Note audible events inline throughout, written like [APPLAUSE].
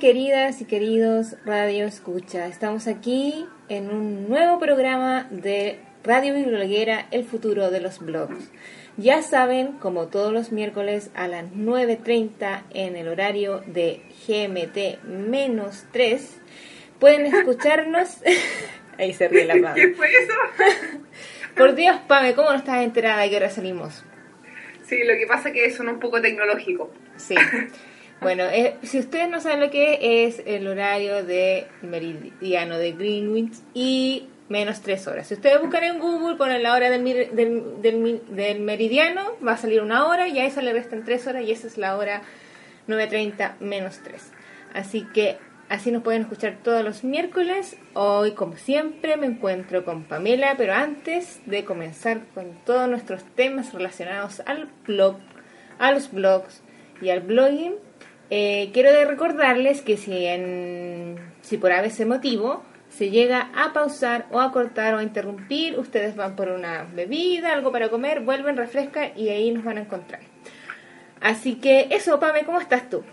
Queridas y queridos Radio Escucha, estamos aquí en un nuevo programa de Radio Biblioguera, el futuro de los blogs. Ya saben, como todos los miércoles a las 9.30 en el horario de GMT-3, pueden escucharnos... [LAUGHS] Ahí se ríe la [LAUGHS] Pame. ¿Qué fue eso? [LAUGHS] Por Dios, Pame, ¿cómo no estás enterada de que ahora salimos? Sí, lo que pasa es que son un poco tecnológico. Sí. Bueno, eh, si ustedes no saben lo que es el horario de meridiano de Greenwich y menos tres horas. Si ustedes buscan en Google, ponen la hora del, del, del, del, meridiano, va a salir una hora y a esa le restan tres horas y esa es la hora 9.30 menos 3. Así que así nos pueden escuchar todos los miércoles. Hoy, como siempre, me encuentro con Pamela, pero antes de comenzar con todos nuestros temas relacionados al blog, a los blogs y al blogging, eh, quiero recordarles que si, en, si por ese motivo se llega a pausar o a cortar o a interrumpir, ustedes van por una bebida, algo para comer, vuelven, refrescan y ahí nos van a encontrar. Así que eso, Pame, ¿cómo estás tú?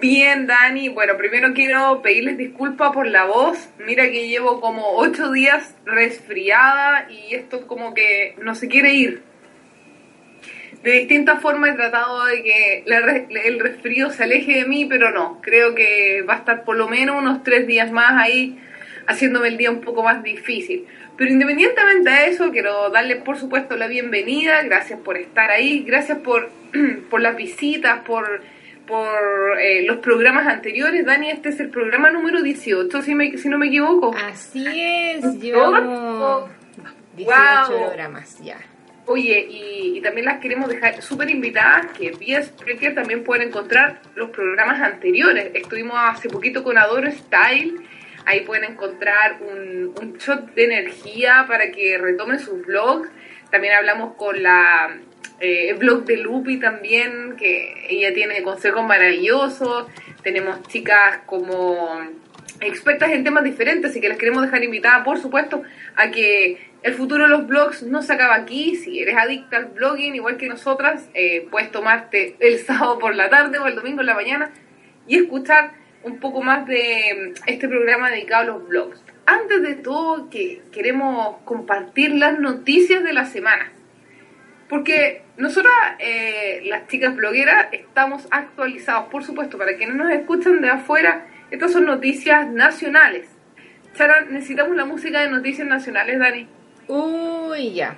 Bien, Dani. Bueno, primero quiero pedirles disculpas por la voz. Mira que llevo como ocho días resfriada y esto como que no se quiere ir de distintas formas he tratado de que el resfrío se aleje de mí, pero no, creo que va a estar por lo menos unos tres días más ahí haciéndome el día un poco más difícil. Pero independientemente de eso, quiero darles por supuesto la bienvenida, gracias por estar ahí, gracias por, [CLEARS THROAT] por las visitas, por, por eh, los programas anteriores. Dani, este es el programa número 18, si, me, si no me equivoco. Así es, llevamos 18 programas ya. Oye, y, también las queremos dejar súper invitadas que vía Spreaker también pueden encontrar los programas anteriores. Estuvimos hace poquito con Adoro Style, ahí pueden encontrar un, un shot de energía para que retomen sus blogs. También hablamos con la eh, blog de Lupi también, que ella tiene consejos maravillosos. Tenemos chicas como expertas en temas diferentes, así que les queremos dejar invitada, por supuesto, a que el futuro de los blogs no se acaba aquí. Si eres adicta al blogging, igual que nosotras, eh, puedes tomarte el [LAUGHS] sábado por la tarde o el domingo en la mañana y escuchar un poco más de mm, este programa dedicado a los blogs. Antes de todo, que queremos compartir las noticias de la semana. Porque nosotras, eh, las chicas blogueras, estamos actualizados, por supuesto, para quienes nos escuchan de afuera, estas son noticias nacionales. Chara, necesitamos la música de noticias nacionales, Dani. Uy, ya.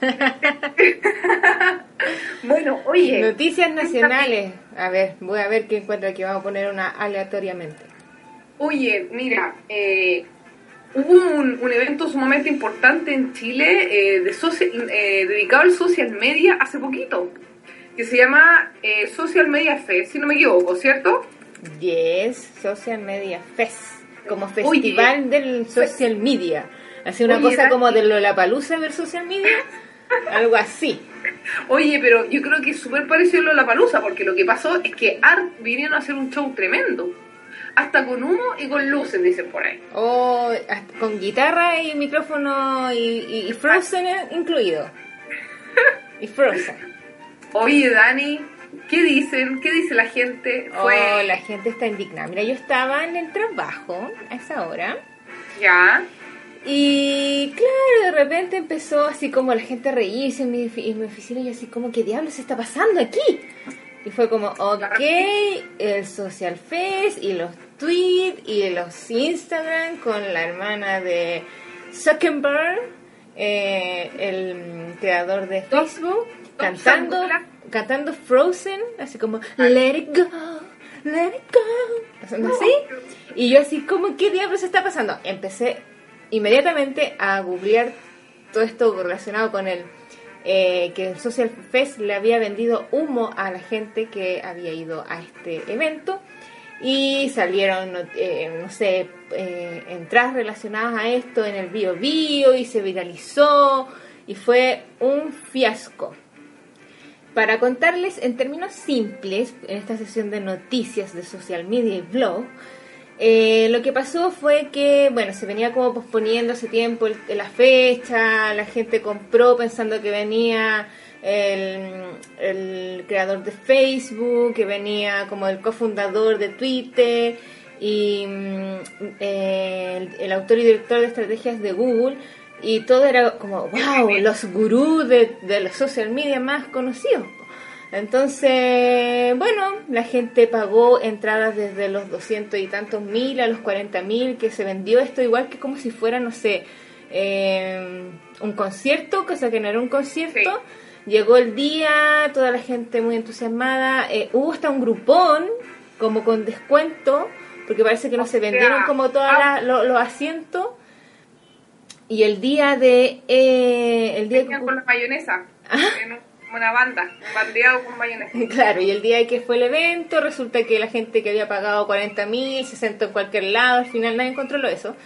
[LAUGHS] bueno, oye. Noticias nacionales. A ver, voy a ver qué encuentro aquí. Vamos a poner una aleatoriamente. Oye, mira, eh, hubo un, evento sumamente importante en Chile eh, de eh, dedicado al social media hace poquito, que se llama Social Media Fest, si no me equivoco, ¿cierto? Yes, Social Media Fest como festival del social media. Así una cosa como de Lollapalooza del social media, [LAUGHS] algo así. Oye, pero yo creo que es súper parecido a Lollapalooza, porque lo que pasó es que Art vinieron a hacer un show tremendo. Hasta con humo y con luces, dicen por ahí. Oh, con guitarra y micrófono y, y Frozen incluido. Y Frozen. Oye, Dani, ¿Qué dicen? ¿Qué dice la gente? Fue... Oh, la gente está indignada. Mira, yo estaba en el trabajo a esa hora. Ya. Y claro, de repente empezó así como la gente a reírse en mi, en mi oficina y así como, ¿qué diablos está pasando aquí? Y fue como, ok, el Social Fest y los tweets y los Instagram con la hermana de Zuckerberg, eh, el creador de Facebook, cantando cantando Frozen, así como Let it go, let it go, así. Y yo así como, ¿qué diablos está pasando? Empecé inmediatamente a googlear todo esto relacionado con el eh, que el Social Fest le había vendido humo a la gente que había ido a este evento y salieron, eh, no sé, eh, entradas relacionadas a esto en el Bio Bio y se viralizó y fue un fiasco. Para contarles en términos simples, en esta sesión de noticias de social media y blog, eh, lo que pasó fue que, bueno, se venía como posponiendo hace tiempo la fecha, la gente compró pensando que venía el, el creador de Facebook, que venía como el cofundador de Twitter y mm, el, el autor y director de estrategias de Google y todo era como, wow, los gurús de, de los social media más conocidos. Entonces, bueno, la gente pagó entradas desde los 200 y tantos mil a los 40 mil, que se vendió esto igual que como si fuera, no sé, eh, un concierto, cosa que no era un concierto. Llegó el día, toda la gente muy entusiasmada, eh, hubo hasta un grupón, como con descuento, porque parece que no se vendieron como todos ah. los asientos. Y el día de... Eh, el día Venían con la mayonesa. En una banda, un bandeado con mayonesa. [LAUGHS] Claro, y el día que fue el evento, resulta que la gente que había pagado 40 mil se sentó en cualquier lado, al final nadie controló eso.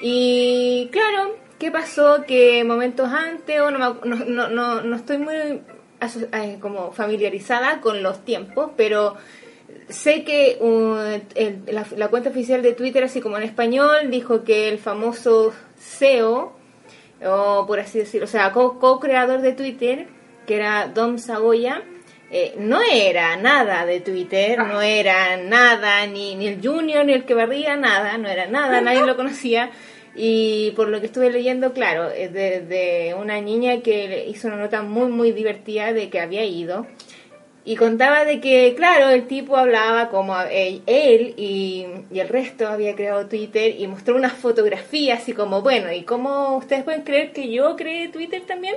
Y claro, ¿qué pasó? Que momentos antes, o no, no, no, no, no estoy muy eh, como familiarizada con los tiempos, pero sé que uh, el- la, la cuenta oficial de Twitter, así como en español, dijo que el famoso CEO, o por así decirlo, o sea, co- co-creador de Twitter, que era Dom Sagoya, eh, no era nada de Twitter, no era nada, ni, ni el Junior, ni el que barría, nada, no era nada, nadie lo conocía. Y por lo que estuve leyendo, claro, es de, de una niña que hizo una nota muy, muy divertida de que había ido. Y contaba de que, claro, el tipo hablaba como él, él y, y el resto había creado Twitter y mostró unas fotografías así como, bueno, ¿y cómo ustedes pueden creer que yo creé Twitter también?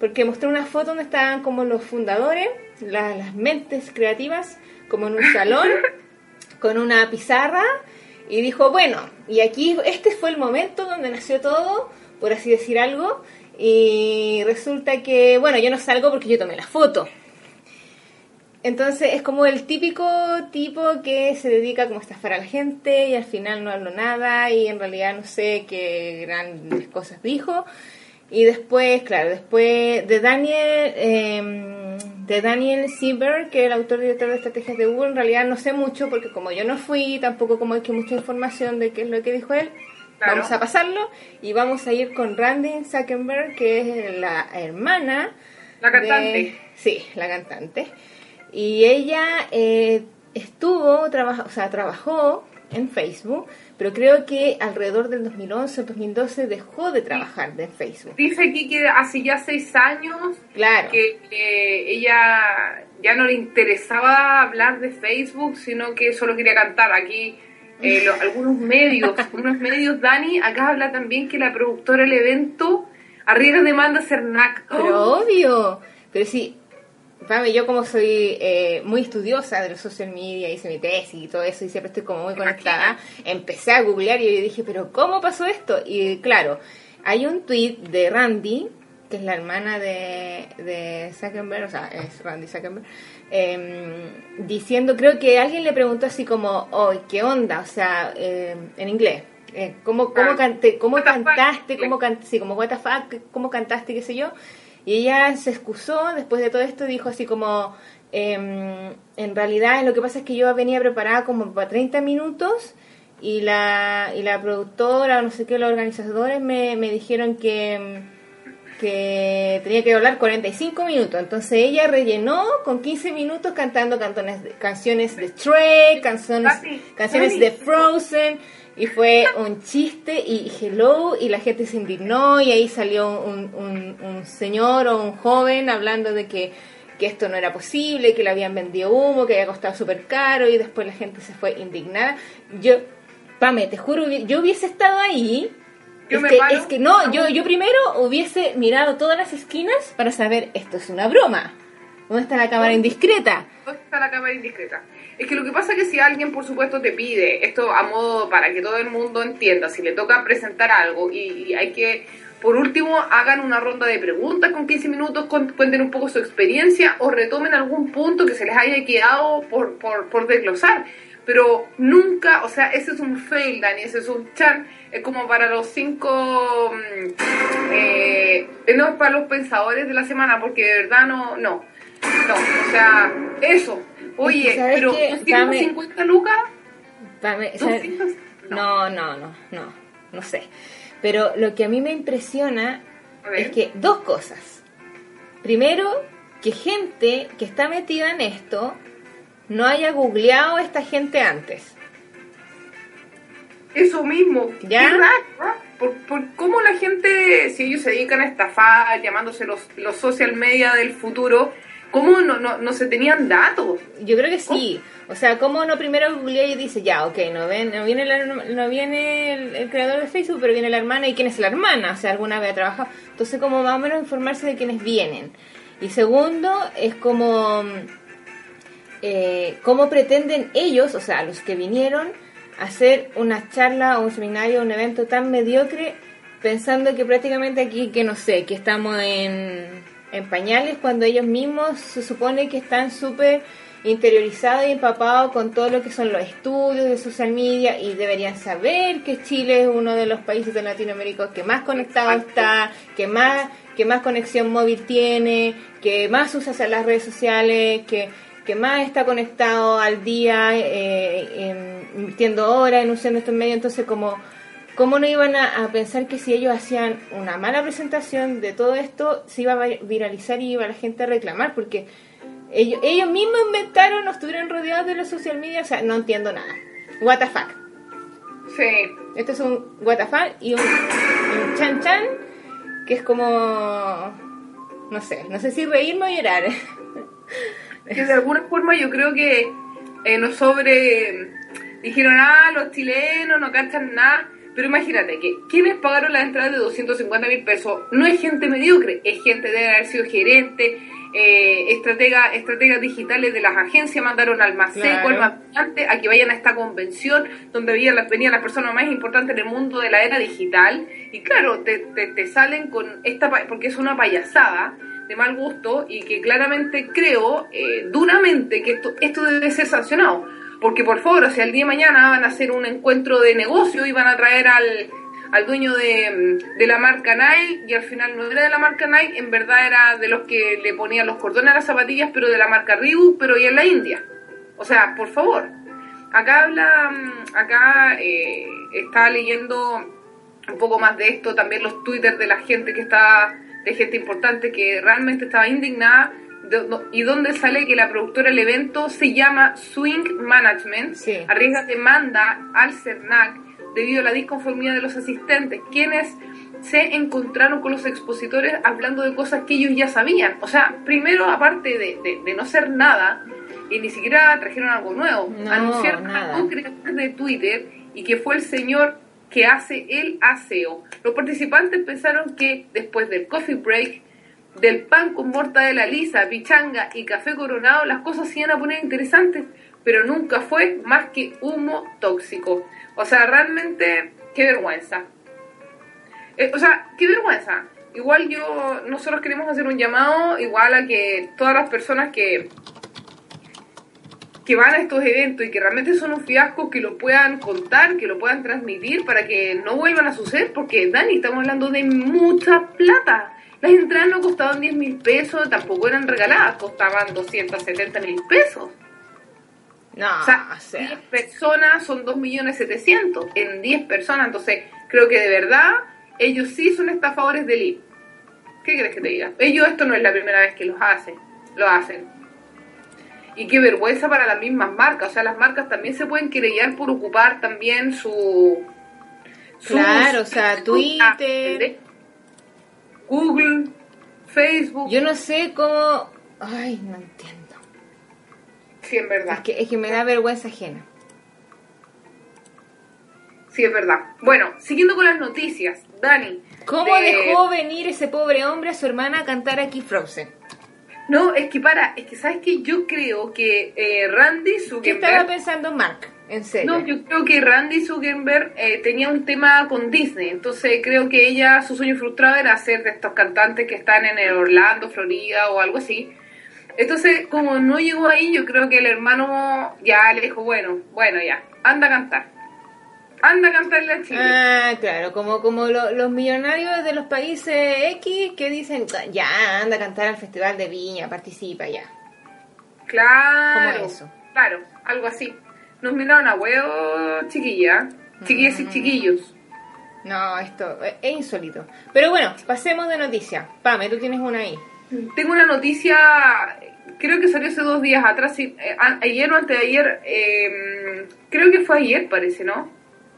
Porque mostró una foto donde estaban como los fundadores, la- las mentes creativas, como en un salón, [LAUGHS] con una pizarra, y dijo, bueno, y aquí este fue el momento donde nació todo, por así decir algo, y resulta que, bueno, yo no salgo porque yo tomé la foto. Entonces es como el típico tipo que se dedica como a estafar a la gente y al final no habló nada y en realidad no sé qué grandes cosas dijo. Y después, claro, después de Daniel, eh, de Daniel Sieber, que es el autor y director de estrategias de Google, en realidad no sé mucho porque como yo no fui, tampoco como hay que mucha información de qué es lo que dijo él. Claro. Vamos a pasarlo y vamos a ir con Randy Zuckerberg, que es la hermana La de- cantante. sí, la cantante. Y ella eh, estuvo, trabaja, o sea, trabajó en Facebook, pero creo que alrededor del 2011 o 2012 dejó de trabajar de Facebook. Dice aquí que hace ya seis años Claro. que eh, ella ya no le interesaba hablar de Facebook, sino que solo quería cantar. Aquí eh, [LAUGHS] algunos medios, unos medios, Dani, acá habla también que la productora del evento arriesga demanda Cernac. Pero obvio. Pero sí, Pame, yo como soy eh, muy estudiosa de los social media, hice mi tesis y todo eso y siempre estoy como muy conectada, empecé a googlear y dije, pero ¿cómo pasó esto? Y claro, hay un tweet de Randy, que es la hermana de, de Zuckerberg, o sea, es Randy Zuckerberg, em, diciendo, creo que alguien le preguntó así como, oh, ¿qué onda? O sea, em, en inglés. eh, ¿Cómo, cómo, Ah. cante- cómo fuck? cantaste? ¿Cómo can- sí, como what the fuck, cómo cantaste, qué sé yo? Y ella se excusó después de todo esto, dijo así como, em, en realidad lo que pasa es que yo venía preparada como para 30 minutos y la, y la productora, no sé qué, los organizadores me, me dijeron que, que tenía que hablar 45 minutos. Entonces ella rellenó con 15 minutos cantando cantones canciones de Shrek, canciones, canciones de Frozen. Y fue un chiste y hello y la gente se indignó y ahí salió un, un, un señor o un joven hablando de que, que esto no era posible, que le habían vendido humo, que había costado súper caro y después la gente se fue indignada. Yo, Pame, te juro, yo hubiese estado ahí. Yo es, me que, paro. es que no, yo, yo primero hubiese mirado todas las esquinas para saber esto es una broma. ¿Dónde está la cámara indiscreta? ¿Dónde está la cámara indiscreta? Es que lo que pasa es que si alguien, por supuesto, te pide esto a modo para que todo el mundo entienda, si le toca presentar algo y, y hay que, por último, hagan una ronda de preguntas con 15 minutos, cuenten un poco su experiencia o retomen algún punto que se les haya quedado por, por, por desglosar. Pero nunca, o sea, ese es un fail, Dani, ese es un chan, es como para los cinco, mm, eh, no es para los pensadores de la semana, porque de verdad no, no, no, o sea, eso. Oye, ¿Sabes pero qué? 250 lucas, Pame, ¿sabes? 200, No, no, no, no, no sé. Pero lo que a mí me impresiona es que dos cosas. primero, que gente que está metida en esto no haya googleado a esta gente antes. Eso mismo. ¿Ya? Qué raro, ¿no? Por, por cómo la gente, si ellos se dedican a estafar, llamándose los, los social media del futuro, ¿cómo no, no, no se tenían datos? Yo creo que sí. O sea, ¿cómo no primero googlea y dice, ya, ok, no, ven, no viene, la no viene el, el creador de Facebook, pero viene la hermana, ¿y quién es la hermana? O sea, alguna vez ha trabajado. Entonces, como más o menos informarse de quiénes vienen. Y segundo, es como, eh, cómo pretenden ellos, o sea, los que vinieron, hacer una charla o un seminario, un evento tan mediocre, pensando que prácticamente aquí, que no sé, que estamos en, en pañales, cuando ellos mismos se supone que están súper interiorizado y empapado con todo lo que son los estudios de social media y deberían saber que Chile es uno de los países de Latinoamérica que más conectado está, que más que más conexión móvil tiene, que más usa las redes sociales, que, que más está conectado al día, eh, en- invirtiendo horas en usando estos medios, entonces como ¿Cómo no iban a, a pensar que si ellos hacían una mala presentación de todo esto, se iba a vi- viralizar y iba la gente a reclamar? Porque ellos, ellos mismos inventaron o estuvieron rodeados de los social media, o sea, no entiendo nada. What the fuck. Sí. Esto es un what the fuck y un, un chan chan, que es como... No sé, no sé si reírme o llorar. [LAUGHS] que de alguna forma yo creo que eh, nos sobre dijeron ah los chilenos no cachan nada pero imagínate que quienes pagaron la entrada de 250 mil pesos no es gente mediocre es gente de haber sido gerente eh, estratega, estrategas digitales de las agencias mandaron al Maceco, Claro. al Mapillante, a que vayan a esta convención donde venían las, venían las personas más importantes en el mundo de la era digital y claro, te, te, te salen con esta, porque es una payasada de mal gusto y que claramente creo eh, duramente que esto, esto debe ser sancionado. Porque por favor, o sea, el día de mañana van a hacer un encuentro de negocio y van a traer al, al dueño de, de la marca Nike y al final no era de la marca Nike, en verdad era de los que le ponían los cordones a las zapatillas, pero de la marca Reebok, pero ya en la India. O sea, por favor. Acá habla, mm, acá eh, está leyendo un poco más de esto, también los twitters de la gente que está, de gente importante que realmente estaba indignada, y donde sale que la productora del evento se llama Swing Management, Sí. arriesga demanda al CERNAC debido a la disconformidad de los asistentes, quienes se encontraron con los expositores hablando de cosas que ellos ya sabían. O sea, primero, aparte de, de- de no ser nada, y ni siquiera trajeron algo nuevo, No, anunciaron nada. a un creador de Twitter y que fue el señor que hace el aseo. Los participantes pensaron que después del coffee break, del pan con mortadela lisa, pichanga y café coronado, las cosas se iban a poner interesantes, pero nunca fue más que humo tóxico. O sea, realmente, qué vergüenza. Eh, o sea, qué vergüenza. Igual yo, nosotros queremos hacer un llamado, igual a que todas las personas que que van a estos eventos y que realmente son un fiasco, que lo puedan contar, que lo puedan transmitir para que no vuelvan a suceder, porque Dani, estamos hablando de mucha plata. Las entradas no costaban 10 mil pesos, tampoco eran regaladas, costaban 270 mil pesos. No, O sea, o sea, 10 personas son 2 millones 700 en 10 personas, entonces creo que de verdad ellos sí son estafadores del IP. ¿Qué crees que te diga? Ellos esto no es la primera vez que los hacen, lo hacen. Y qué vergüenza para las mismas marcas, o sea, las marcas también se pueden querellar por ocupar también su... sus- Claro, o sea, Twitter. Google, Facebook, yo no sé cómo... Ay, no entiendo. sí, es verdad. Es que, es que me da vergüenza ajena. Sí, es verdad. Bueno, siguiendo con las noticias, Dani. ¿Cómo de- dejó venir ese pobre hombre a su hermana a cantar aquí Frozen? No, es que para, es que sabes que yo creo que eh, Randy ¿Qué estaba Zuckerberg. pensando Mark? En serio. No, yo creo que Randy Zuckerberg eh, tenía un tema con Disney, entonces creo que ella, su sueño frustrado era ser de estos cantantes que están en el Orlando, Florida o algo así. Entonces, como no llegó ahí, yo creo que el hermano ya le dijo, bueno, bueno, ya, anda a cantar. Anda a cantarle a Chile. Ah, claro, como, como lo- los millonarios de los países X que dicen, ya, anda a cantar al Festival de Viña, participa ya. Claro. Como eso. Claro, algo así. Nos miraron a huevo, chiquilla. Chiquillas Mm. y chiquillos. No, esto es, insólito. Pero bueno, pasemos de noticia. Pame, tú tienes una ahí. tengo una noticia, creo que salió hace dos días atrás, eh, ayer o antes de ayer, eh, creo que fue ayer, parece, ¿no?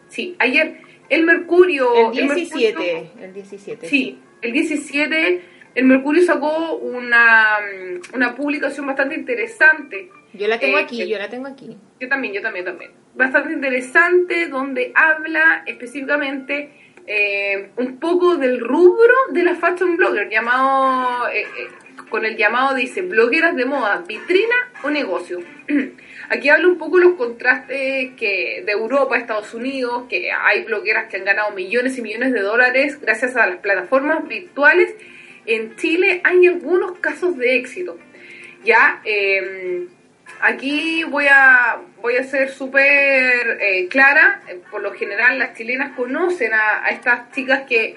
Sí, ayer. El Mercurio. El 17. Mercurio- El 17. Sí, el 17 el Mercurio sacó una, una publicación bastante interesante. Yo la tengo Eh, aquí, yo la tengo aquí. Yo también, yo también, también. Bastante interesante, donde habla específicamente eh, un poco del rubro de la fashion blogger, llamado, eh, eh, con el llamado dice, blogueras de moda, vitrina o negocio. [CLEARS THROAT] Aquí habla un poco los contrastes que de Europa Estados Unidos, que hay blogueras que han ganado millones y millones de dólares gracias a las plataformas virtuales. En Chile hay algunos casos de éxito. Ya, eh, aquí voy a, voy a ser súper eh, clara. Por lo general, las chilenas conocen a estas chicas que,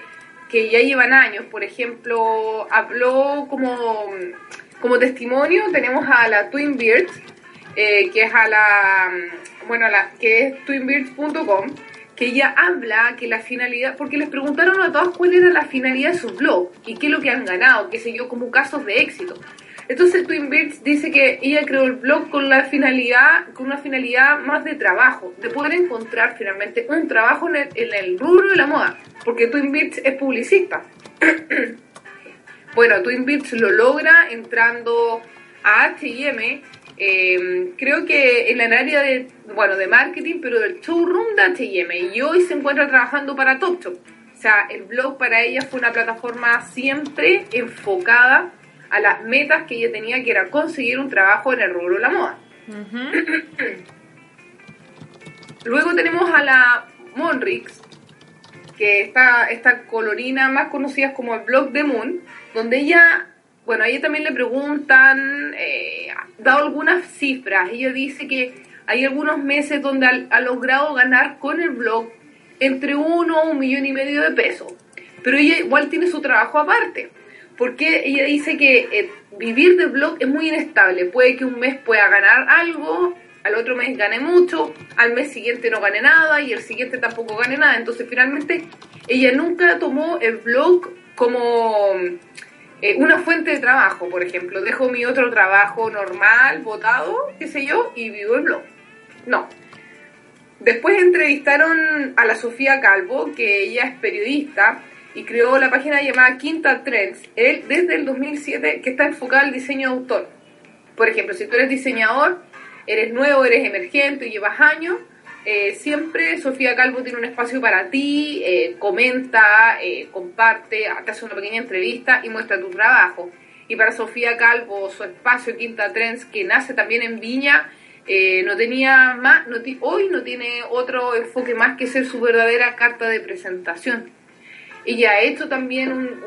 que ya llevan años. Por ejemplo, habló como, como testimonio, tenemos a la Twin Beards, eh, que es a la, bueno, a la, que es que ella habla que la finalidad, porque les preguntaron a todas cuál era la finalidad de su blog y qué es lo que han ganado, qué sé yo, como casos de éxito. Entonces Twin Beards dice que ella creó el blog con la finalidad, con una finalidad más de trabajo, de poder encontrar finalmente un trabajo en el, en el rubro de la moda, porque Twin Beards es publicista. bueno, Twin Beards lo logra entrando a H&M, eh, creo que en el área de, bueno, de marketing, pero del showroom de H&M, y hoy se encuentra trabajando para Topshop. O sea, el blog para ella fue una plataforma siempre enfocada a las metas que ella tenía, que era conseguir un trabajo en el rubro de la moda. [CLEARS THROAT] Luego tenemos a la Monrix, que está esta colorina más conocida como el blog de Moon, donde ella, bueno, a ella también le preguntan, eh, dado algunas cifras, ella dice que hay algunos meses donde ha, ha logrado ganar con el blog entre uno a un millón y medio de pesos, pero ella igual tiene su trabajo aparte, porque ella dice que eh, vivir de blog es muy inestable, puede que un mes pueda ganar algo, al otro mes gane mucho, al mes siguiente no gane nada y el siguiente tampoco gane nada. Entonces finalmente ella nunca tomó el blog como eh, una fuente de trabajo, por ejemplo. Dejo mi otro trabajo normal, votado, qué sé yo, y vivo el blog. No. Después entrevistaron a la Sofía Calvo, que ella es periodista y creó la página llamada Quinta Trends, él desde el 2007, que está enfocada al diseño de autor. Por ejemplo, si tú eres diseñador, eres nuevo, eres emergente y llevas años, eh, siempre Sofía Calvo tiene un espacio para ti, eh, comenta, eh, comparte, te hace una pequeña entrevista y muestra tu trabajo. Y para Sofía Calvo, su espacio Quinta Trends, que nace también en Viña, no tenía más, no hoy no tiene otro enfoque más que ser su verdadera carta de presentación. Ella ha hecho también un-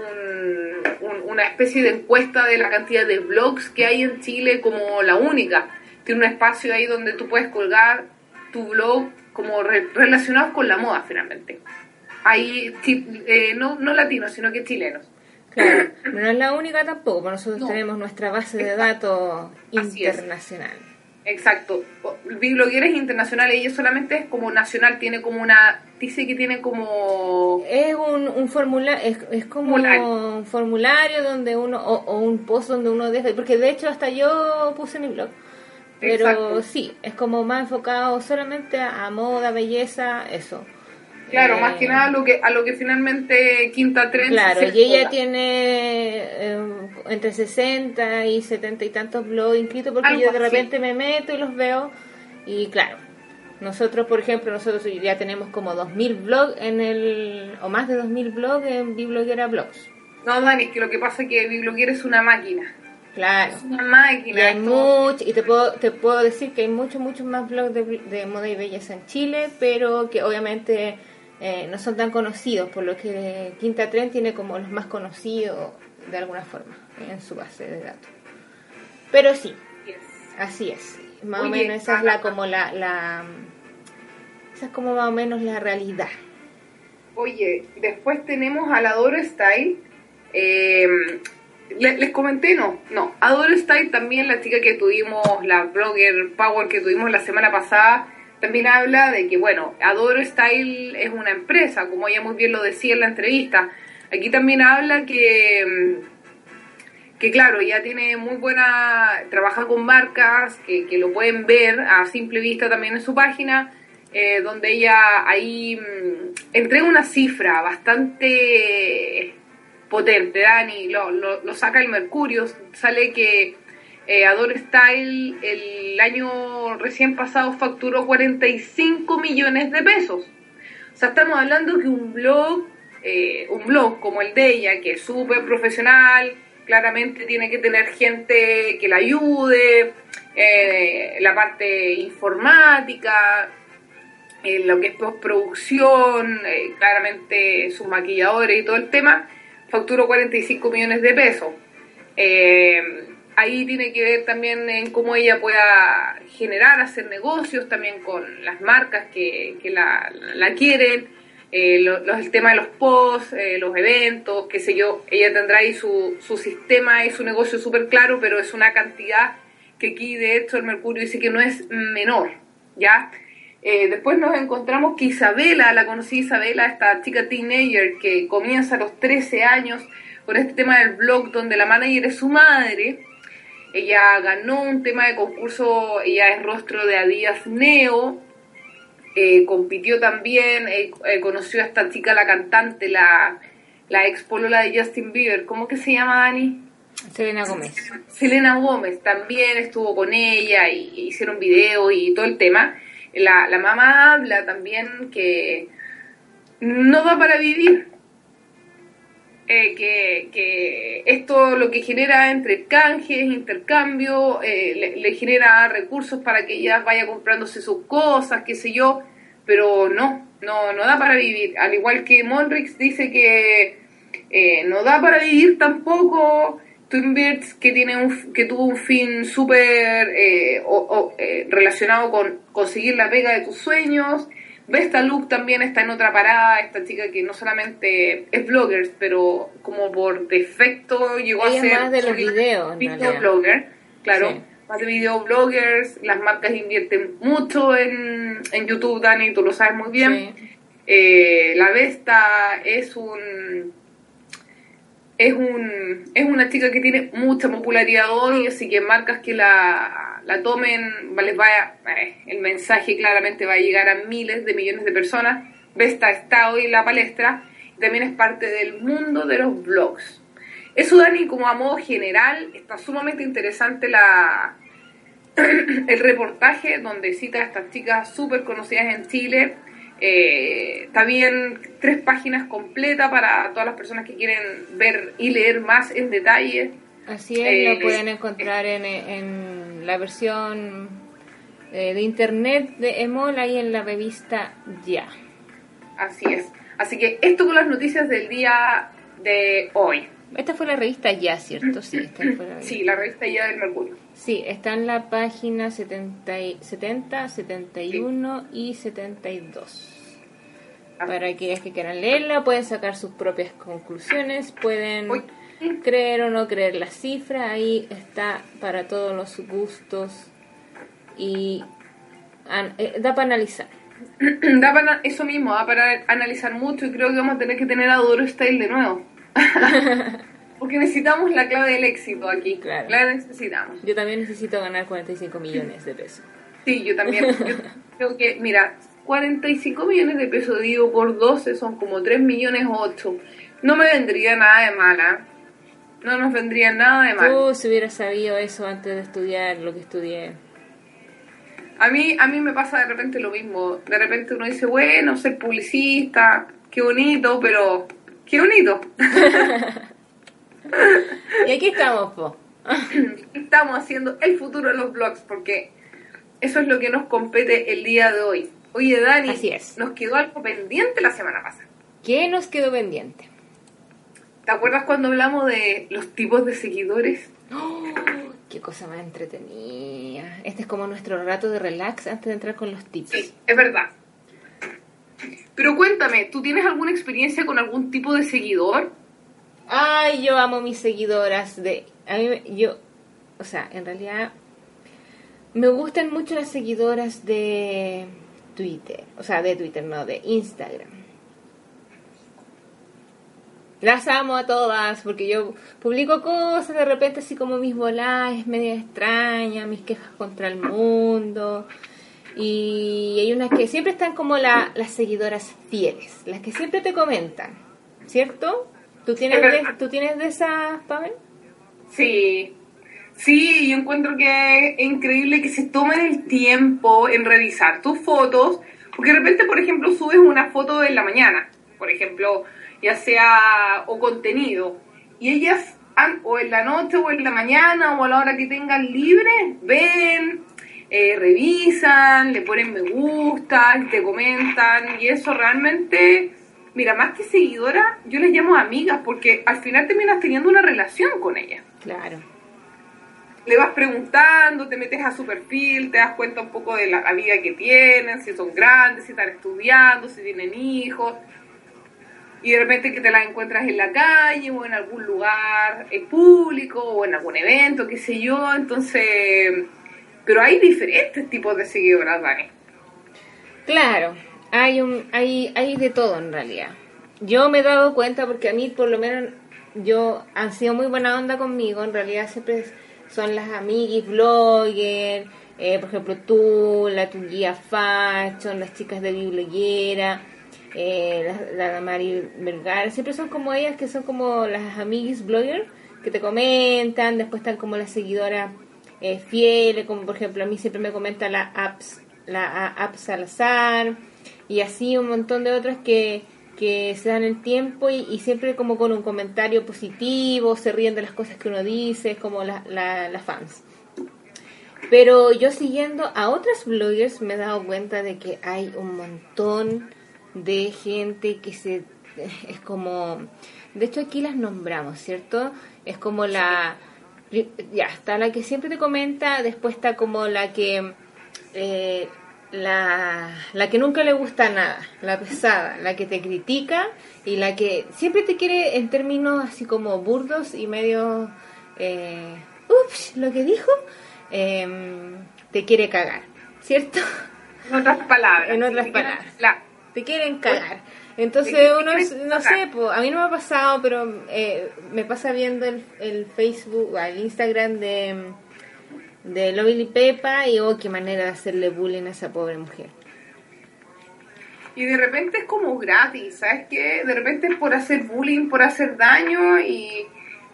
una especie de encuesta de la cantidad de blogs que hay en Chile como la única. Tiene un espacio ahí donde tú puedes colgar tu blog como re- relacionados con la moda finalmente. Ahí, eh, no, no latinos, sino que chilenos. Claro, [LAUGHS] pero no es la única tampoco, porque nosotros No. tenemos nuestra base de datos Así es. internacional. Exacto. Blogueras internacionales, ella solamente es como nacional, tiene como una, dice que tiene como... Es un, un formulario, es, es como Formulario. un formulario donde uno, o, o un post donde uno deja, porque de hecho hasta yo puse mi blog. Pero Exacto. sí, es como más enfocado solamente a, a moda, belleza, eso. Claro, Eh, más que nada a lo que, a lo que finalmente Quinta Trends Claro, se y ella tiene eh, entre 60 y 70 y tantos blogs inscritos porque Algo yo de así. repente me meto y los veo y claro, nosotros por ejemplo, nosotros ya tenemos como 2000 blogs en el, o más de 2000 blogs en Bibloguera Blogs. No, Dani, es que lo que pasa es que Bibloguera es una máquina. Claro. Es una Y máquina. hay esto- mucho, y te puedo, te puedo decir que hay muchos, muchos más blogs de, de moda y belleza en Chile, pero que obviamente eh, no son tan conocidos, por lo que Quinta Tren tiene como los más conocidos de alguna forma en su base de datos. Pero sí, Yes. así es. Más o menos esa es la como la, la esa es como más o menos la realidad. Oye, después tenemos a la Adoro Style. Eh, le- les comenté, no, no. Adoro Style también, la chica que tuvimos, la blogger Power que tuvimos la semana pasada, también habla de que, bueno, Adoro Style es una empresa, como ella muy bien lo decía en la entrevista. Aquí también habla que, mm, que claro, ya tiene muy buena, trabaja con marcas, que, que lo pueden ver a simple vista también en su página, eh, donde ella ahí mm, entrega una cifra bastante potente, Dani, lo, lo, saca el Mercurio, sale que eh, Adore Style el año recién pasado facturó 45 millones de pesos. O sea, estamos hablando que un blog, eh, un blog como el de ella, que es súper profesional, claramente tiene que tener gente que la ayude, eh, la parte informática, en lo que es postproducción, eh, claramente sus maquilladores y todo el tema, facturó 45 millones de pesos. Eh, ahí tiene que ver también en cómo ella pueda generar, hacer negocios también con las marcas que, la, quieren, eh, el tema de los posts, eh, los eventos, qué sé yo. Ella tendrá ahí su, su sistema y su negocio súper claro, pero es una cantidad que aquí de hecho el Mercurio dice que no es menor, ¿ya? Eh, después nos encontramos que Isabela, la conocí Isabela, esta chica teenager que comienza a los 13 años con este tema del blog donde la manager es su madre. Ella ganó un tema de concurso, ella es rostro de Adidas Neo, eh, compitió también, eh, conoció a esta chica, la cantante, la, la ex polola de Justin Bieber, ¿cómo que se llama Dani? Selena Gómez. Selena Gómez también estuvo con ella y hicieron video y todo el tema la, la mamá habla también que no da para vivir. Eh, que, que, esto lo que genera entre canjes, intercambio, eh, le, genera recursos para que ella vaya comprándose sus cosas, qué sé yo, pero no, no, no da para vivir. Al igual que Monrix dice que eh, no da para vivir tampoco Twin que, tiene un, que tuvo un fin súper eh, relacionado con conseguir la pega de tus sueños. Vesta Look también está en otra parada, esta chica que no solamente es blogger, pero como por defecto llegó a ser más de los videos, blogger, claro, más de videobloggers, las marcas invierten mucho en, en YouTube, Dani, tú lo sabes muy bien. Eh, la Vesta es un es, un, es una chica que tiene mucha popularidad hoy, así que marcas que la, la tomen, les vaya, eh, el mensaje claramente va a llegar a miles de millones de personas. Vesta está hoy en la palestra también es parte del mundo de los blogs. Eso, Dani, como a modo general, está sumamente interesante la, [CLEARS THROAT] el reportaje donde cita a estas chicas súper conocidas en Chile eh, bien tres páginas completas para todas las personas que quieren ver y leer más en detalle. Así es, lo pueden encontrar en, en la versión eh, de internet de Emol ahí en la revista Ya. Así es. Así que esto con las noticias del día de hoy. Esta fue la revista Ya, ¿cierto? Sí, esta fue la [CLEARS THROAT] sí, la revista Ya del Mercurio. Sí, está en la página 70, 70 71 y 72. Ah. Para aquellas que quieran leerla, pueden sacar sus propias conclusiones, pueden creer o no creer la cifra, ahí está para todos los gustos y eh, da para analizar. [CLEARS THROAT] da para, eso mismo, da para analizar mucho y creo que vamos a tener que tener a Doro Style de nuevo. [LAUGHS] Porque necesitamos la clave del éxito aquí. Claro. La necesitamos. Yo también necesito ganar 45 millones de pesos. Sí, yo también. [LAUGHS] yo creo que, mira, 45 millones de pesos digo por 12 son como 3 millones 8. No me vendría nada de mala. No nos vendría nada de mal. Si hubieras sabido eso antes de estudiar lo que estudié. A mí, a mí me pasa de repente lo mismo. De repente uno dice, bueno, ser publicista, qué bonito, pero qué bonito. [LAUGHS] y aquí estamos, po. [CLEARS THROAT] estamos haciendo el futuro de los blogs porque eso es lo que nos compete el día de hoy. Oye, Dani, Así es. nos quedó algo pendiente la semana pasada. ¿Qué nos quedó pendiente? ¿Te acuerdas cuando hablamos de los tipos de seguidores? ¡Oh! [GASPS] ¡Qué cosa más entretenida! Este es como nuestro rato de relax antes de entrar con los tips. Sí, es verdad. Pero cuéntame, ¿tú tienes alguna experiencia con algún tipo de seguidor? Ay, yo amo mis seguidoras de... A mí, yo... O sea, en realidad... Me gustan mucho las seguidoras de Twitter. O sea, de Twitter, no, de Instagram. Las amo a todas, porque yo publico cosas de repente así como mis es media extraña, mis quejas contra el mundo. Y hay unas que siempre están como la, las seguidoras fieles, las que siempre te comentan, ¿cierto? ¿Tú tienes de, ¿tú tienes de esas, Pamela? Sí, sí, yo encuentro que es increíble que se tomen el tiempo en revisar tus fotos, porque de repente, por ejemplo, subes una foto en la mañana, por ejemplo, ya sea o contenido, y ellas o en la noche o en la mañana o a la hora que tengan libre, ven, eh, revisan, le ponen me gusta, te comentan, y eso realmente, mira, más que seguidora, yo les llamo amigas, porque al final terminas teniendo una relación con ellas. Claro. Le vas preguntando, te metes a su perfil, te das cuenta un poco de la vida que tienen, si son grandes, si están estudiando, si tienen hijos y de repente que te las encuentras en la calle o en algún lugar eh, público o en algún evento, qué sé yo, entonces, pero hay diferentes tipos de seguidoras, Dani. Claro, hay, un, hay, hay de todo en realidad. Yo me he dado cuenta porque a mí por lo menos yo han sido muy buena onda conmigo, en realidad siempre son las amiguis, bloggers, eh, por ejemplo tú, la tu guía fashion, las chicas de biblioguera eh, la, la, Mari Vergara, siempre son como ellas que son como las amiguis bloggers que te comentan, después están como las seguidoras eh, fieles, como por ejemplo a mí siempre me comenta la apps, la apps Salazar y así un montón de otras que, que se dan el tiempo y, siempre como con un comentario positivo, se ríen de las cosas que uno dice, como las la, fans. Pero yo siguiendo a otras bloggers me he dado cuenta de que hay un montón de gente que se [LAUGHS] es como de hecho aquí las nombramos cierto es como la ya está la que siempre te comenta después está como la que eh, la, la que nunca le gusta nada la pesada la que te critica y la que siempre te quiere en términos así como burdos y medio eh, ups lo que dijo em, te quiere cagar cierto en otras palabras [LAUGHS] en otras palabras te quieren cagar. Entonces uno, no sé, a mí no me ha pasado, pero eh, me pasa viendo el, el Facebook, el Instagram de, de Lovely Pepa y oh, qué manera de hacerle bullying a esa pobre mujer. Y de repente es como gratis, ¿sabes qué? De repente es por hacer bullying, por hacer daño y,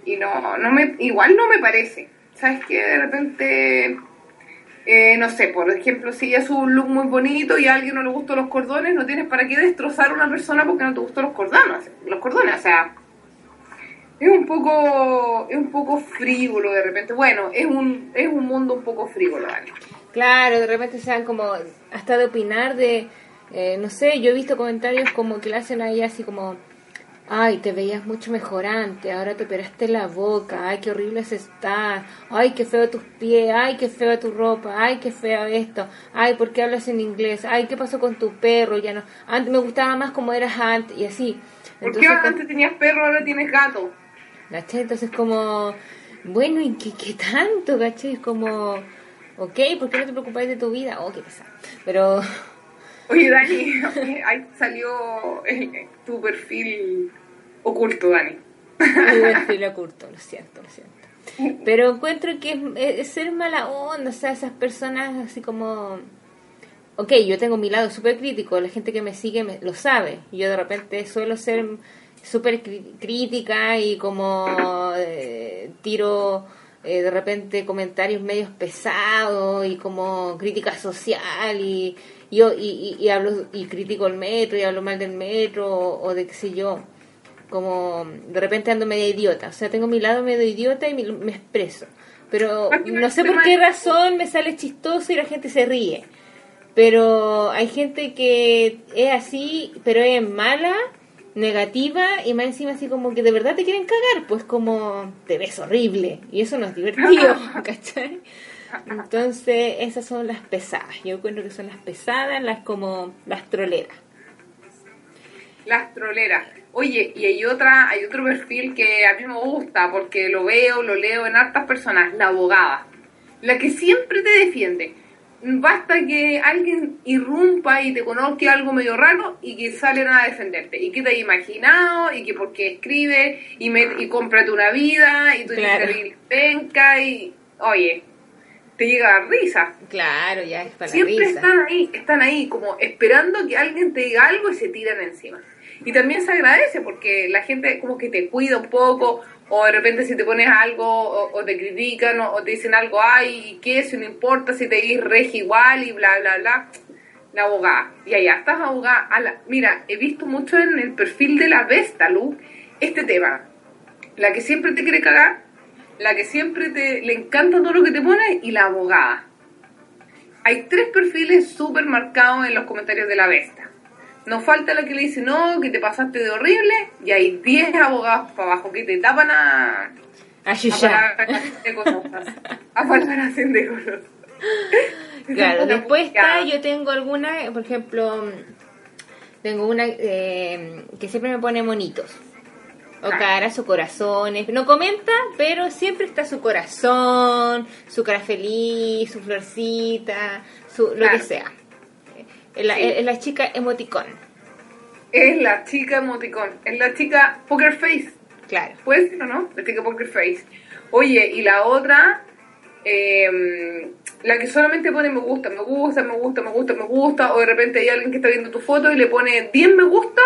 y no, no me, igual no me parece. ¿Sabes qué? De repente eh, no sé, por ejemplo, si es un look muy bonito y a alguien no le gustan los cordones, no tienes para qué destrozar a una persona porque no te gustan los cordones, los cordones, o sea, es un poco es un poco frívolo de repente. Bueno, es un es un mundo un poco frívolo, Claro, de repente se dan como hasta de opinar de eh, no sé, yo he visto comentarios como que le hacen ahí así como Ay, te veías mucho mejor antes, ahora te operaste la boca, ay, qué horrible es estar, ay, qué feo tus pies, ay, qué feo tu ropa, ay, qué feo esto, ay, ¿por qué hablas en inglés? Ay, ¿qué pasó con tu perro? Ya no, antes me gustaba más como eras antes y así. ¿Por qué antes tenías perro, ahora tienes gato? ¿Cachai? Entonces como, bueno, ¿y qué, qué tanto, cachai? Es como, ok, ¿por qué no te preocupáis de tu vida? Oh, qué pesado. Pero... Oye, Dani, [LAUGHS] ahí salió tu perfil oculto, Dani. Perfil oculto, lo siento, lo siento. Pero encuentro que es, ser mala onda, o sea, esas personas así como... Ok, yo tengo mi lado súper crítico, la gente que me sigue me, lo sabe. Yo de repente suelo ser súper crítica y como eh, tiro eh, de repente comentarios medios pesados y como crítica social y yo y, y, hablo y critico el metro y hablo mal del metro o, de qué sé yo como de repente ando medio idiota o sea tengo mi lado medio idiota y me, expreso pero no sé por qué razón me sale chistoso y la gente se ríe pero hay gente que es así pero es mala negativa y más encima así como que de verdad te quieren cagar pues como te ves horrible y eso no es divertido [LAUGHS] ¿cachai? Entonces, esas son las pesadas. Yo encuentro que son las pesadas, las como las troleras. Las troleras. Oye, y hay otra, hay otro perfil que a mí me gusta porque lo veo, lo leo en hartas personas, la abogada. La que siempre te defiende. basta que alguien irrumpa y te conozca algo medio raro y que salen a defenderte. Y que te has imaginado, y que porque escribe, y, me, y cómprate una vida, y tú Claro. dices, venga, y oye, te llega a risa. Claro, ya es para la Siempre risa. están ahí, están ahí, como esperando que alguien te diga algo y se tiran encima. Y también se agradece porque la gente como que te cuida un poco, o de repente si te pones algo, o, te critican, o, te dicen algo, ay, ¿y qué? Si no importa si te dices regi igual y bla, bla, bla. La abogada. Y allá estás abogada. Mira, he visto mucho en el perfil de la Vesta, Lu, este tema. La que siempre te quiere cagar, la que siempre te le encanta todo lo que te pone y la abogada. Hay tres perfiles súper marcados en los comentarios de la Vesta. Nos falta la que le dice, no, que te pasaste de horrible, y hay 10 abogados para abajo que te tapan a, a cosas. A palabras de cosas. [LAUGHS] Claro, después está, yo tengo alguna, por ejemplo, tengo una eh, que siempre me pone monitos. O Ah. caras o corazones. No comenta, pero siempre está su corazón, su cara feliz, su florcita, su, lo Claro. que sea. Es la, Sí. es la chica emoticón. Es la chica emoticón, es la chica poker face. Claro. ¿Puede ser o no? La chica poker face. Oye, y la otra, eh, la que solamente pone me gusta, me gusta, me gusta, me gusta, me gusta, o de repente hay alguien que está viendo tu foto y le pone 10 me gusta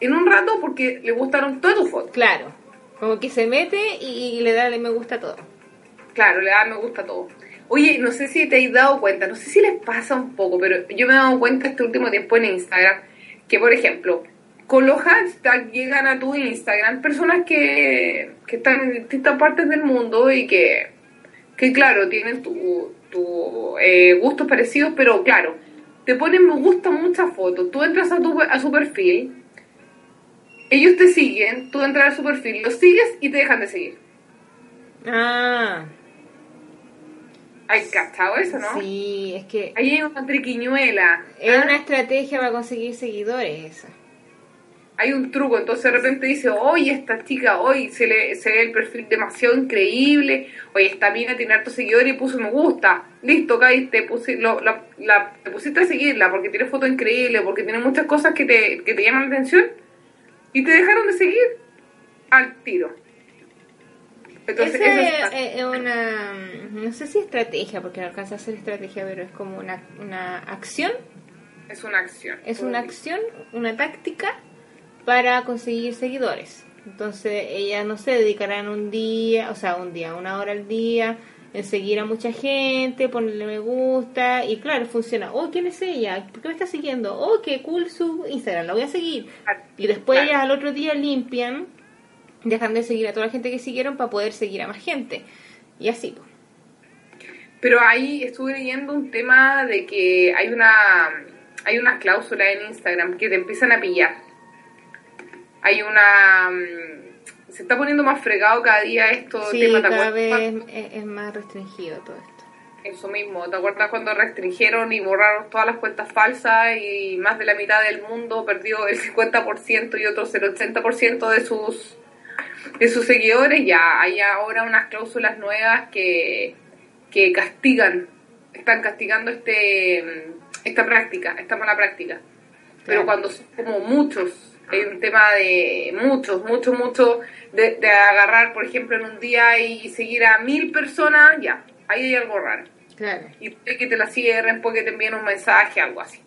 en un rato porque le gustaron todas tus fotos. Claro. Como que se mete y, y le da el me gusta a todo. Claro, le da me gusta a todo. Oye, no sé si te has dado cuenta, no sé si les pasa un poco, pero yo me he dado cuenta este último tiempo en Instagram que, por ejemplo, con los hashtags llegan a tu Instagram personas que, que están en distintas partes del mundo y que, que claro, tienen tu, eh, gustos parecidos, pero claro, te ponen me gusta muchas fotos. Tú entras a, tu, a su perfil, ellos te siguen, tú entras a su perfil, los sigues y te dejan de seguir. Ah, ¿Hay cachado eso, no? sí, es que Ahí hay una triquiñuela. es ¿ah? una estrategia para conseguir seguidores esa. Hay un truco, entonces de repente dice, oye, esta chica, hoy se le se ve el perfil demasiado increíble, oye, esta mina tiene hartos seguidores y puso me gusta, listo, caíste, pusi- lo- la- la- te pusiste a seguirla porque tiene fotos increíbles, porque tiene muchas cosas que te, que te llaman la atención y te dejaron de seguir al tiro. Entonces, Esa eso es, está- es- es una, no sé si estrategia, porque no alcanza a ser estrategia, pero es como una, una acción, es una acción. es una acción, una táctica para conseguir seguidores. Entonces ella, no sé, dedicarán un día, o sea, un día, una hora al día, en seguir a mucha gente, ponerle me gusta, y claro, funciona. Oh, ¿quién es ella? ¿Por qué me está siguiendo? Oh, qué cool su Instagram, la voy a seguir. Y después Claro. ellas al otro día limpian, dejan de seguir a toda la gente que siguieron para poder seguir a más gente. Y así, pues. Pero ahí estuve leyendo un tema de que hay una hay una cláusula en Instagram que te empiezan a pillar. Hay una mm, se está poniendo más fregado cada día esto Sí, tema, ¿te cada vez es, es más restringido todo esto. Eso mismo, ¿te acuerdas cuando restringieron y borraron todas las cuentas falsas y más de la mitad del mundo perdió el 50% y otros el 80% de sus de sus seguidores? Ya hay ahora unas cláusulas nuevas que, que castigan, están castigando este esta práctica, esta mala práctica. Pero Claro. cuando son como muchos, hay un tema de muchos, muchos, muchos, de, de agarrar, por ejemplo, en un día y seguir a mil personas, ya, ahí hay algo raro. Claro. Y puede que te la cierren, puede que te envíen un mensaje, algo así.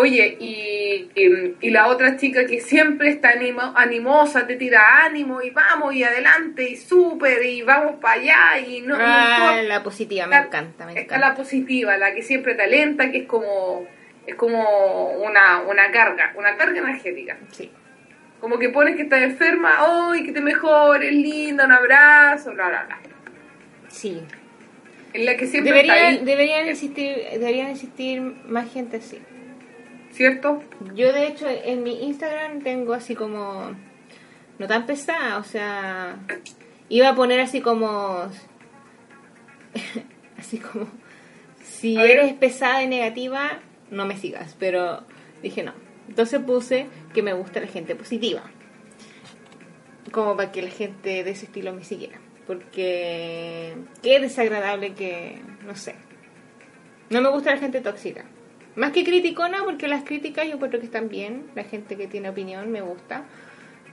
Oye, y, y, y la otra chica que siempre está animo- animosa, te tira ánimo y vamos y adelante y súper y vamos para allá y no, Ah, la positiva, me Está- encanta, me Está encanta. la positiva, la que siempre te alenta, que es como es como una, una carga, una carga energética. Sí. Como que pones que estás enferma, ¡ay, que te mejores, linda, un abrazo, bla, bla, bla! Sí. Es la que siempre está Deberían, ahí, deberían existir, deberían existir más gente así. ¿Cierto? Yo de hecho en mi Instagram tengo así como no tan pesada, o sea, iba a poner así como [LAUGHS] así como si A ver. eres pesada y negativa, no me sigas, pero dije no. Entonces puse que me gusta la gente positiva. Como para que la gente de ese estilo me siguiera, porque qué desagradable que, no sé. No me gusta la gente tóxica. Más que criticona, porque las críticas yo creo que están bien. La gente que tiene opinión me gusta.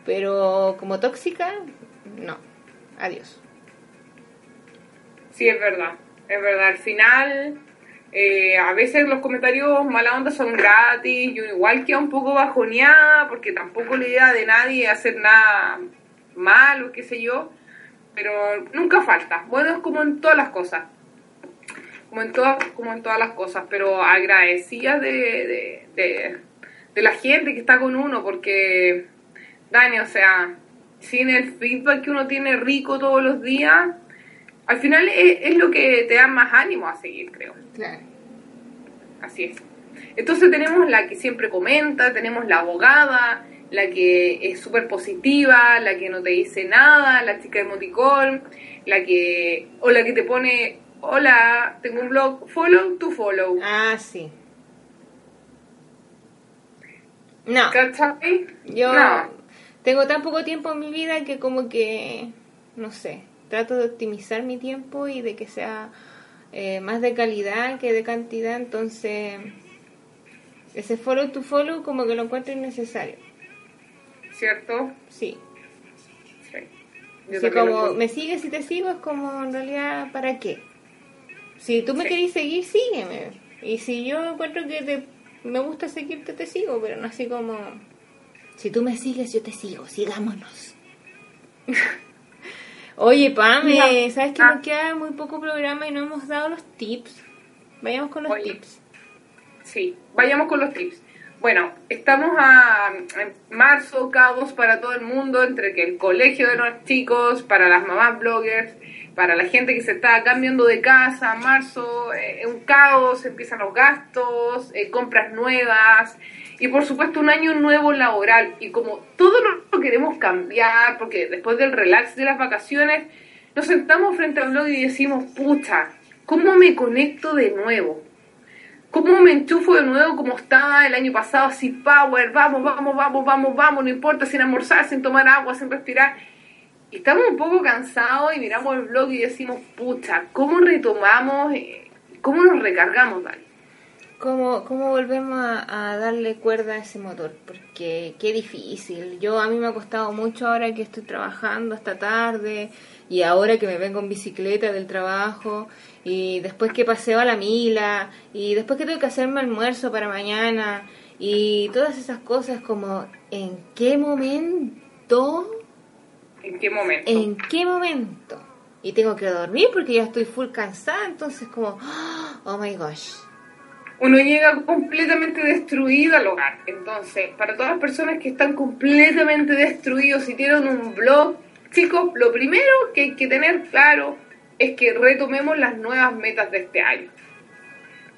Pero como tóxica, no. Adiós. Sí, es verdad. Es verdad. Al final, eh, a veces los comentarios mala onda son gratis. Yo igual queda un poco bajoneada, porque tampoco la idea de nadie hacer nada malo, qué sé yo. Pero nunca falta. Bueno, es como en todas las cosas como en todas, como en todas las cosas, pero agradecida de, de, de, la gente que está con uno, porque, Dani, o sea, sin el feedback que uno tiene rico todos los días, al final es, lo que te da más ánimo a seguir, creo. Claro. Así es. Entonces tenemos la que siempre comenta, tenemos la abogada, la que es súper positiva, la que no te dice nada, la chica de emoticón, la que, o la que te pone hola, tengo un blog, follow to follow. Ah, sí. No. ¿Cachai? Yo tengo tan poco tiempo en mi vida que como que, no sé, trato de optimizar mi tiempo y de que sea eh, más de calidad que de cantidad, entonces ese follow to follow como que lo encuentro innecesario. ¿Cierto? Sí. Sí. como me sigues y te sigo es como en realidad para qué si tú me querés seguir, sígueme. Y si yo encuentro que te, me gusta seguirte, te sigo, pero no así como... Si tú me sigues, yo te sigo, sigámonos. [LAUGHS] Oye, Pame, ¿sabes que nos ah. queda muy poco programa y no hemos dado los tips? Vayamos con los tips. Sí, vayamos con los tips. Bueno, estamos a, en marzo, cabos para todo el mundo, entre que el colegio de los chicos, para las mamás bloggers, para la gente que se está cambiando de casa, marzo, eh, un caos, empiezan los gastos, eh, compras nuevas y por supuesto un año nuevo laboral. Y como todo lo queremos cambiar, porque después del relax de las vacaciones, nos sentamos frente al blog y decimos, pucha, ¿cómo me conecto de nuevo? ¿Cómo me enchufo de nuevo como estaba el año pasado? Así, power, vamos, vamos, vamos, vamos, vamos, no importa, sin almorzar, sin tomar agua, sin respirar estamos un poco cansados y miramos el blog y decimos, pucha, ¿cómo retomamos, eh, cómo nos recargamos, Dani? ¿Cómo, ¿Cómo volvemos a, darle cuerda a ese motor? Porque qué difícil. Yo a mí me ha costado mucho ahora que estoy trabajando hasta tarde y ahora que me vengo en bicicleta del trabajo y después que paseo a la mila y después que tengo que hacerme almuerzo para mañana y todas esas cosas como en qué momento ¿En qué momento? ¿En qué momento? Y tengo que dormir porque ya estoy full cansada, entonces como, [GASPS] oh my gosh. Uno llega completamente destruido al hogar. Entonces, para todas las personas que están completamente destruidos y tienen un blog, chicos, lo primero que hay que tener claro es que retomemos las nuevas metas de este año.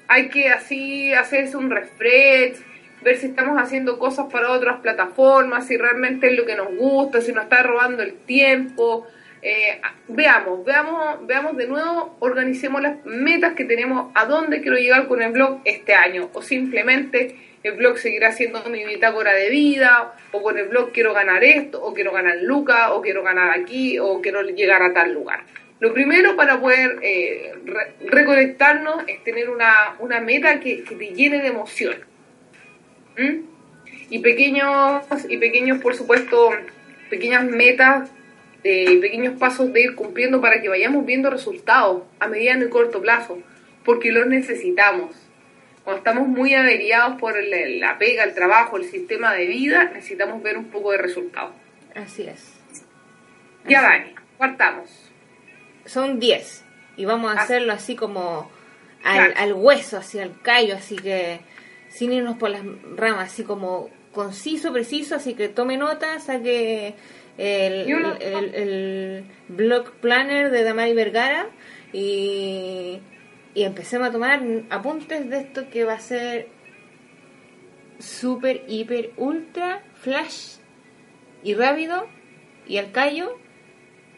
Hay que así hacerse un refresh, ver si estamos haciendo cosas para otras plataformas, si realmente es lo que nos gusta, si nos está robando el tiempo. Eh, veamos, veamos, veamos de nuevo, organicemos las metas que tenemos, a dónde quiero llegar con el blog este año, o simplemente el blog seguirá siendo mi bitácora de vida, o con el blog quiero ganar esto, o quiero ganar Luca, o quiero ganar aquí, o quiero llegar a tal lugar. Lo primero para poder eh, reconectarnos es tener una, una meta que te llene de emoción ¿Mm? Y pequeños, y pequeños, por supuesto, pequeñas metas, eh, pequeños pasos de ir cumpliendo para que vayamos viendo resultados a mediano y corto plazo, porque los necesitamos. Cuando estamos muy averiados por la pega, el trabajo, el sistema de vida, necesitamos ver un poco de resultados. Así es. Ya, Dani, partamos. Son 10 y vamos a hacerlo así como al, al hueso, así al callo, así que sin irnos por las ramas, así como conciso, preciso, así que tome nota, saque el, el, blog planner de Damari Vergara y, y empecemos a tomar apuntes de esto que va a ser súper, hiper, ultra, flash y rápido y al callo.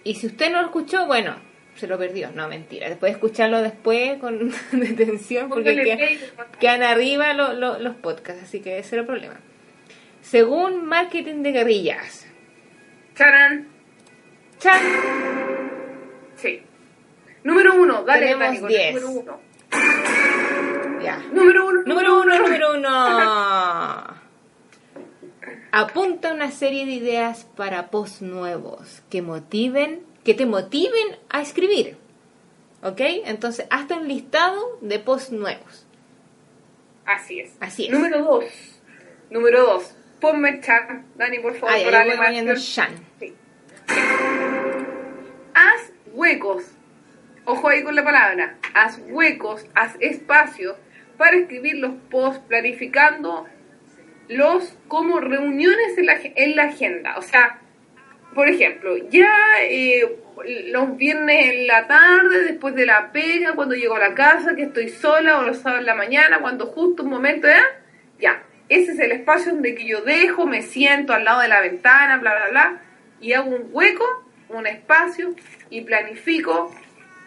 Y si usted no lo escuchó, bueno, se lo perdió. No, mentira. Después de escucharlo después con [LAUGHS] detención, porque quedan, arriba los podcasts, así que ese era el problema. Según Marketing de Guerrillas. ¡Charan! ¡Chan! Sí. Número uno, dale, Tenemos 10. Ya. Número uno. Número uno, número uno. [LAUGHS] Apunta una serie de ideas para posts nuevos que motiven, que te motiven a escribir. ¿Ok? Entonces, hazte un listado de posts nuevos. Así es. Así es. Número dos. Número dos. Ponme chat, Dani, por favor, Ay, por Shan. Sí. Haz huecos. Ojo ahí con la palabra. Haz huecos, haz espacio para escribir los posts planificando los como reuniones en la, en la agenda. O sea, por ejemplo, ya eh, los viernes en la tarde, después de la pega, cuando llego a la casa, que estoy sola, o los sábados en la mañana, cuando justo un momento ya, ya. Ese es el espacio donde que yo dejo, me siento al lado de la ventana, bla, bla, bla, y hago un hueco, un espacio, y planifico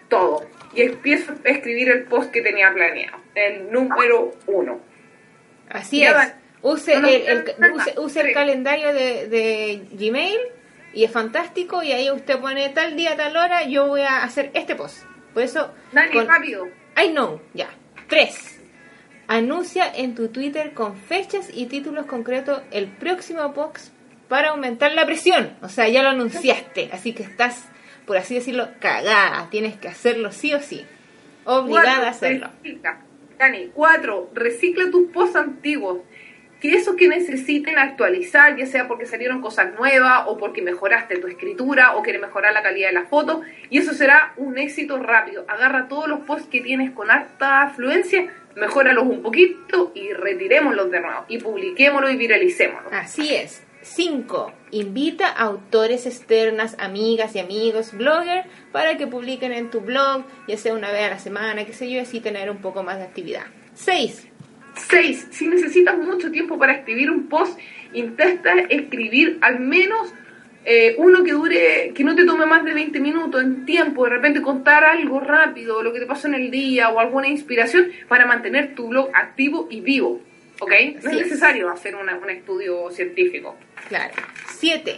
todo. Y empiezo a escribir el post que tenía planeado, el número uno. Así Ya es. Use, No, no, el, use, use el calendario de, de Gmail y es fantástico y ahí usted pone tal día, tal hora, yo voy a hacer este post. Por eso, Dani, con- rápido. I know, ya. Tres. Anuncia en tu Twitter con fechas y títulos concretos el próximo post para aumentar la presión. O sea, ya lo anunciaste, [LAUGHS] así que estás, por así decirlo, cagada. Tienes que hacerlo sí o sí. Obligada Cuatro, a hacerlo. recicla. Dani, cuatro, recicla tus posts antiguos. Que esos que necesiten actualizar, ya sea porque salieron cosas nuevas o porque mejoraste tu escritura o quieres mejorar la calidad de la foto, y eso será un éxito rápido. Agarra todos los posts que tienes con alta afluencia, mejóralos un poquito y retirémoslos de nuevo. Y publiquémoslos y viralicémoslos. Así es. 5. Invita a autores externas, amigas y amigos, bloggers, para que publiquen en tu blog, ya sea una vez a la semana, qué sé yo, así tener un poco más de actividad. 6. 6. Si necesitas mucho tiempo para escribir un post, intenta escribir al menos eh, uno que dure, que no te tome más de 20 minutos en tiempo, de repente contar algo rápido, lo que te pasó en el día o alguna inspiración para mantener tu blog activo y vivo. ¿Ok? No Sí. es necesario hacer una- un estudio científico. Claro. 7.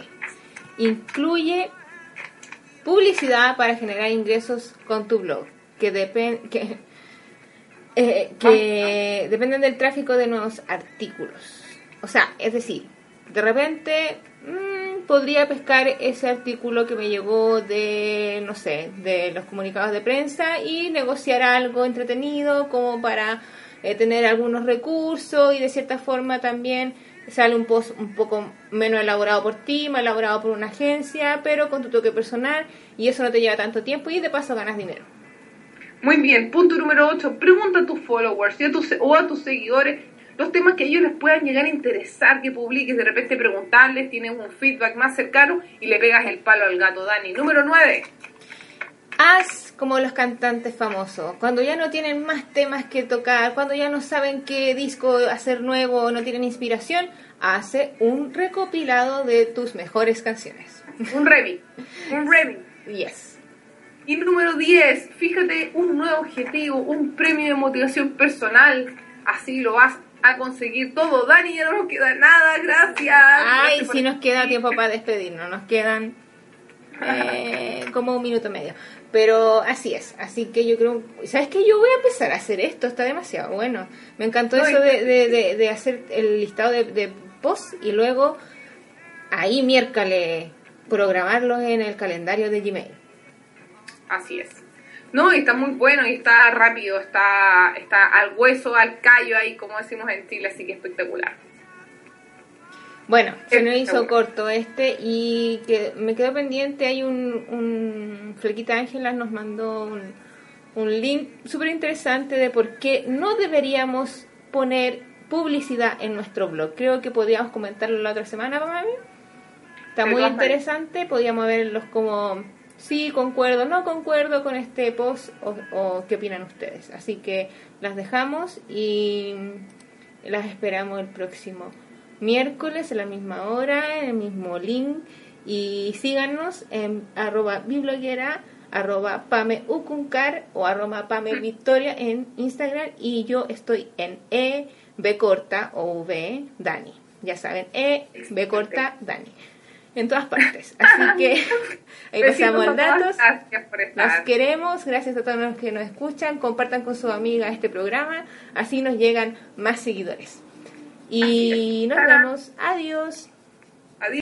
Incluye publicidad para generar ingresos con tu blog, que, depen- que, eh, que dependen del tráfico de nuevos artículos. O sea, es decir, de repente mm, podría pescar ese artículo que me llegó de, no sé, de los comunicados de prensa y negociar algo entretenido como para eh, tener algunos recursos y de cierta forma también sale un post un poco menos elaborado por ti, más elaborado por una agencia, pero con tu toque personal y eso no te lleva tanto tiempo y de paso ganas dinero. Muy bien, punto número 8. Pregunta a tus followers y a tus, o a tus seguidores los temas que a ellos les puedan llegar a interesar que publiques. De repente preguntarles, tienes un feedback más cercano y le pegas el palo al gato, Dani. Número 9. Haz como los cantantes famosos, cuando ya no tienen más temas que tocar, cuando ya no saben qué disco hacer nuevo no tienen inspiración, hace un recopilado de tus mejores canciones. Un remix. Un remix. Yes. Y número 10. Fíjate un nuevo objetivo, un premio de motivación personal. Así lo vas a conseguir todo. Dani, ya no nos queda nada. Gracias. Ay, Gracias si nos queda tiempo para despedirnos, nos quedan eh, como un minuto y medio. Pero así es, así que yo creo, ¿sabes qué? Yo voy a empezar a hacer esto, está demasiado bueno. Me encantó No, eso y- de, de, de- de hacer el listado de, de posts y luego ahí miércoles programarlos en el calendario de Gmail. Así es. No, y está muy bueno y está rápido, está, está al hueso, al callo ahí, como decimos en Chile, así que espectacular. Bueno, se nos hizo corto este y que me quedó pendiente, hay un, un Flequita Ángelas nos mandó un, un link súper interesante de por qué no deberíamos poner publicidad en nuestro blog. Creo que podríamos comentarlo la otra semana, mami. Está muy interesante, podríamos verlos como sí, concuerdo, no concuerdo con este post o, o qué opinan ustedes. Así que las dejamos y las esperamos el próximo miércoles a la misma hora, en el mismo link. Y síganos en arroba bibloguera, arroba pame ucuncar o arroba pame victoria en Instagram. Y yo estoy en e b corta o v Dani. Ya saben, e b corta Dani. En todas partes. Así que ahí [LAUGHS] pasamos todas, datos. Gracias por estar. queremos, gracias a todos los que nos escuchan, compartan con su amiga este programa, así nos llegan más seguidores. Y nos vemos, adiós.